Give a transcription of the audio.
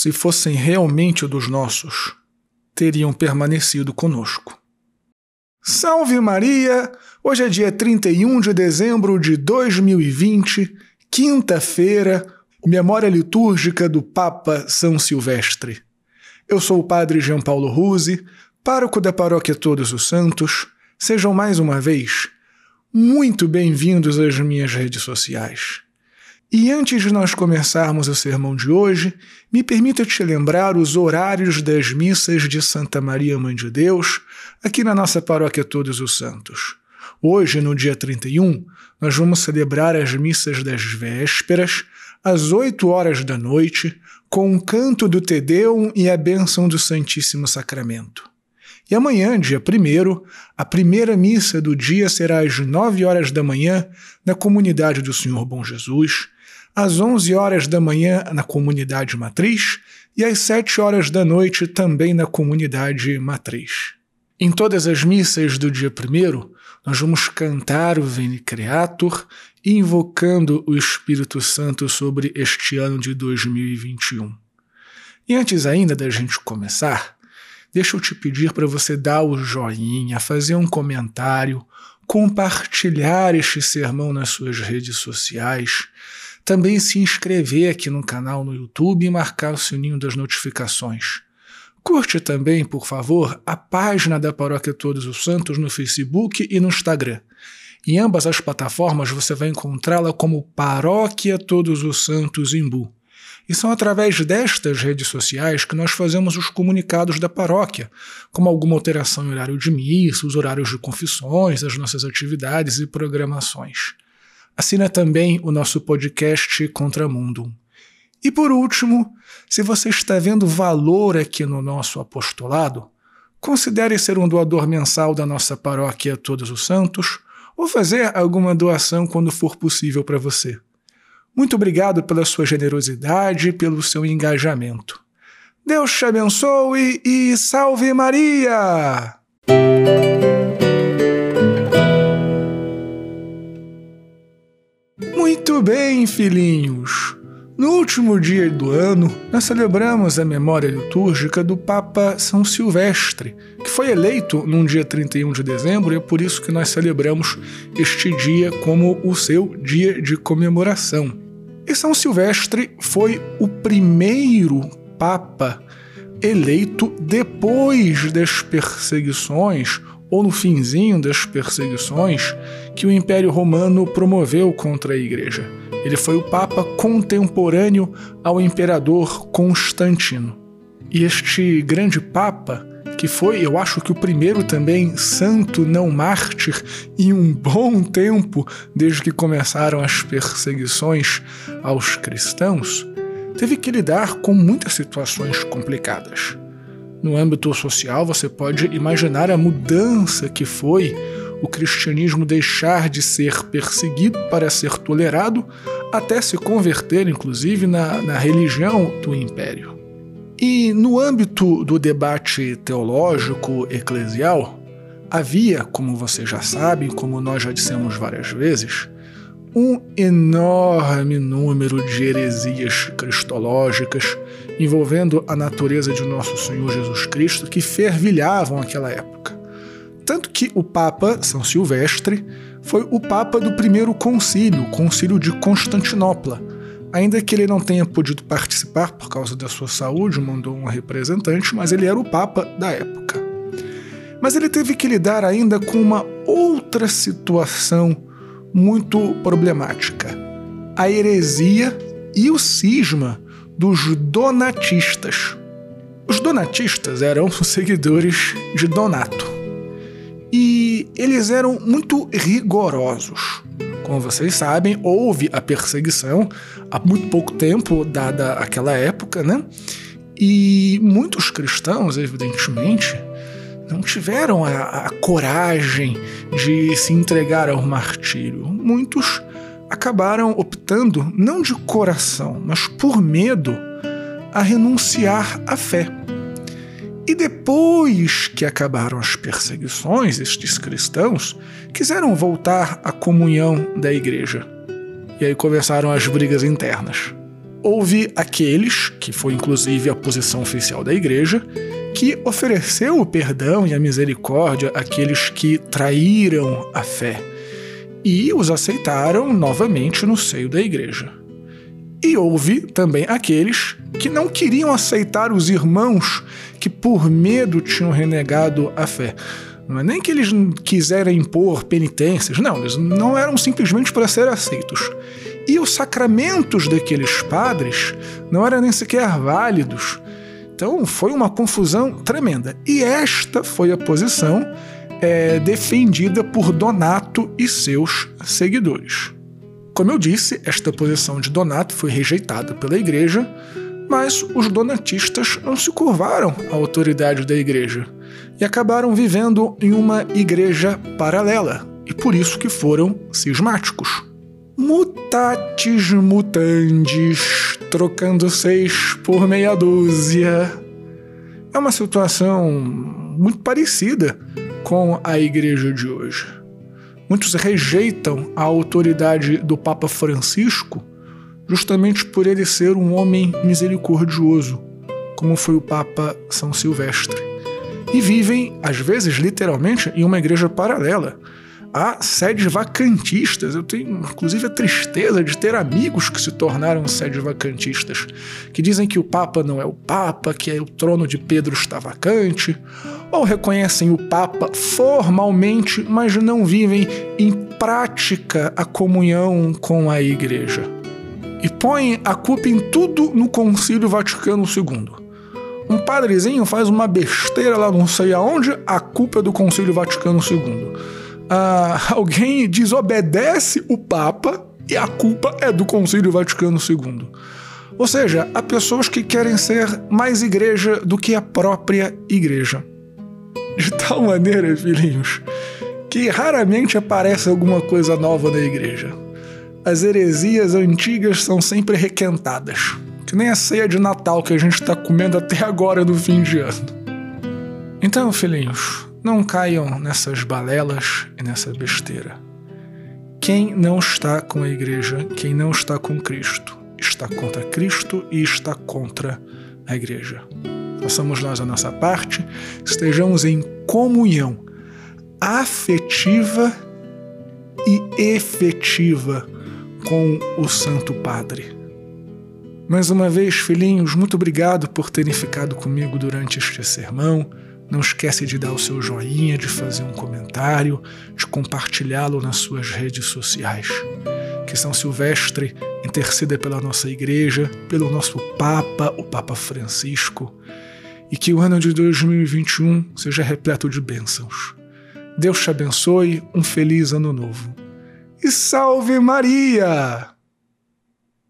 se fossem realmente dos nossos, teriam permanecido conosco. Salve Maria! Hoje é dia 31 de dezembro de 2020, quinta-feira, memória litúrgica do Papa São Silvestre. Eu sou o Padre Jean Paulo Ruse, pároco da Paróquia Todos os Santos. Sejam mais uma vez muito bem-vindos às minhas redes sociais. E antes de nós começarmos o sermão de hoje, me permita te lembrar os horários das missas de Santa Maria Mãe de Deus, aqui na nossa paróquia Todos os Santos. Hoje, no dia 31, nós vamos celebrar as missas das vésperas, às 8 horas da noite, com o canto do Tedeum e a bênção do Santíssimo Sacramento. E amanhã, dia 1, a primeira missa do dia será às 9 horas da manhã na comunidade do Senhor Bom Jesus, às 11 horas da manhã na comunidade matriz e às 7 horas da noite também na comunidade matriz. Em todas as missas do dia 1, nós vamos cantar o Veni Creator, invocando o Espírito Santo sobre este ano de 2021. E antes ainda da gente começar, deixa eu te pedir para você dar o joinha, fazer um comentário, compartilhar este sermão nas suas redes sociais, também se inscrever aqui no canal no YouTube e marcar o sininho das notificações. Curte também, por favor, a página da Paróquia Todos os Santos no Facebook e no Instagram. Em ambas as plataformas você vai encontrá-la como Paróquia Todos os Santos Imbu. E são através destas redes sociais que nós fazemos os comunicados da paróquia, como alguma alteração em horário de missa, os horários de confissões, as nossas atividades e programações. Assina também o nosso podcast Contramundo. E por último, se você está vendo valor aqui no nosso apostolado, considere ser um doador mensal da nossa paróquia Todos os Santos ou fazer alguma doação quando for possível para você. Muito obrigado pela sua generosidade e pelo seu engajamento. Deus te abençoe e salve Maria! Muito bem, filhinhos! No último dia do ano, nós celebramos a memória litúrgica do Papa São Silvestre, que foi eleito num dia 31 de dezembro e é por isso que nós celebramos este dia como o seu dia de comemoração. E São Silvestre foi o primeiro Papa eleito depois das perseguições ou no finzinho das perseguições que o Império Romano promoveu contra a Igreja. Ele foi o Papa contemporâneo ao imperador Constantino. E este grande Papa, que foi, eu acho que o primeiro também santo não mártir em um bom tempo, desde que começaram as perseguições aos cristãos, teve que lidar com muitas situações complicadas. No âmbito social, você pode imaginar a mudança que foi o cristianismo deixar de ser perseguido para ser tolerado, até se converter, inclusive, na, na religião do império. E no âmbito do debate teológico eclesial, havia, como você já sabe, como nós já dissemos várias vezes, um enorme número de heresias cristológicas envolvendo a natureza de nosso Senhor Jesus Cristo que fervilhavam aquela época. Tanto que o Papa São Silvestre foi o Papa do primeiro concílio, o Concílio de Constantinopla. Ainda que ele não tenha podido participar por causa da sua saúde, mandou um representante, mas ele era o Papa da época. Mas ele teve que lidar ainda com uma outra situação muito problemática: a heresia e o cisma dos donatistas. Os donatistas eram os seguidores de Donato e eles eram muito rigorosos. Como vocês sabem, houve a perseguição há muito pouco tempo, dada aquela época, né? E muitos cristãos, evidentemente, não tiveram a, a coragem de se entregar ao martírio. Muitos acabaram optando, não de coração, mas por medo, a renunciar à fé. E depois que acabaram as perseguições, estes cristãos quiseram voltar à comunhão da igreja. E aí começaram as brigas internas. houve aqueles, que foi inclusive a posição oficial da igreja, que ofereceu o perdão e a misericórdia àqueles que traíram a fé e os aceitaram novamente no seio da igreja. E houve também aqueles que não queriam aceitar os irmãos que por medo tinham renegado a fé. Não é nem que eles quiseram impor penitências, não, eles não eram simplesmente para ser aceitos. E os sacramentos daqueles padres não eram nem sequer válidos. Então foi uma confusão tremenda. E esta foi a posição é, defendida por Donato e seus seguidores. Como eu disse, esta posição de Donato foi rejeitada pela igreja, mas os donatistas não se curvaram à autoridade da igreja e acabaram vivendo em uma igreja paralela, e por isso que foram cismáticos. Mutatis mutandis, trocando seis por meia dúzia. É uma situação muito parecida com a igreja de hoje. Muitos rejeitam a autoridade do Papa Francisco justamente por ele ser um homem misericordioso, como foi o Papa São Silvestre. E vivem, às vezes, literalmente, em uma igreja paralela. Há sedes vacantistas. Eu tenho, inclusive, a tristeza de ter amigos que se tornaram sedes vacantistas, que dizem que o Papa não é o Papa, que o trono de Pedro está vacante, ou reconhecem o Papa formalmente, mas não vivem em prática a comunhão com a Igreja. E põem a culpa em tudo no Concílio Vaticano II. Um padrezinho faz uma besteira lá não sei aonde, a culpa é do Concílio Vaticano II. Ah, alguém desobedece o Papa e a culpa é do Concílio Vaticano II. Ou seja, há pessoas que querem ser mais igreja do que a própria igreja de tal maneira, filhinhos, que raramente aparece alguma coisa nova na igreja. As heresias antigas são sempre requentadas, que nem a ceia de Natal que a gente está comendo até agora no fim de ano. Então, filhinhos, não caiam nessas balelas e nessa besteira. Quem não está com a igreja, quem não está com Cristo, está contra Cristo e está contra a igreja façamos nós a nossa parte, estejamos em comunhão afetiva e efetiva com o Santo Padre. Mais uma vez, filhinhos, muito obrigado por terem ficado comigo durante este sermão. Não esquece de dar o seu joinha, de fazer um comentário, de compartilhá-lo nas suas redes sociais. Que São Silvestre interceda pela nossa igreja, pelo nosso Papa, o Papa Francisco, e que o ano de 2021 seja repleto de bênçãos. Deus te abençoe, um feliz ano novo. E salve Maria!